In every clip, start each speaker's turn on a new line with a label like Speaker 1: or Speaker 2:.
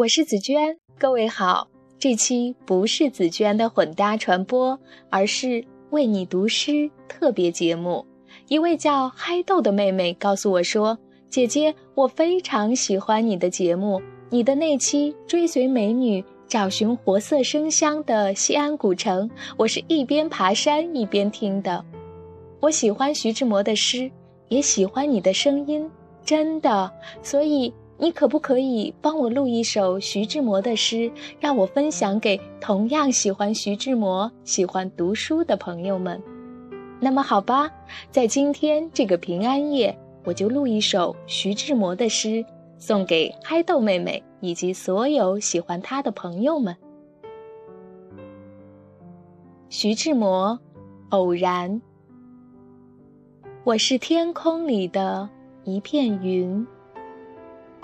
Speaker 1: 我是紫娟，各位好。这期不是紫娟的混搭传播，而是为你读诗特别节目。一位叫嗨豆的妹妹告诉我说：“姐姐，我非常喜欢你的节目，你的那期追随美女。”找寻活色生香的西安古城，我是一边爬山一边听的。我喜欢徐志摩的诗，也喜欢你的声音，真的。所以你可不可以帮我录一首徐志摩的诗，让我分享给同样喜欢徐志摩、喜欢读书的朋友们？那么好吧，在今天这个平安夜，我就录一首徐志摩的诗。送给嗨豆妹妹以及所有喜欢他的朋友们。徐志摩，偶然。我是天空里的一片云，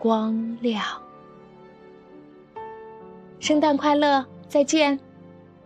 Speaker 1: 光亮。圣诞快乐，再见。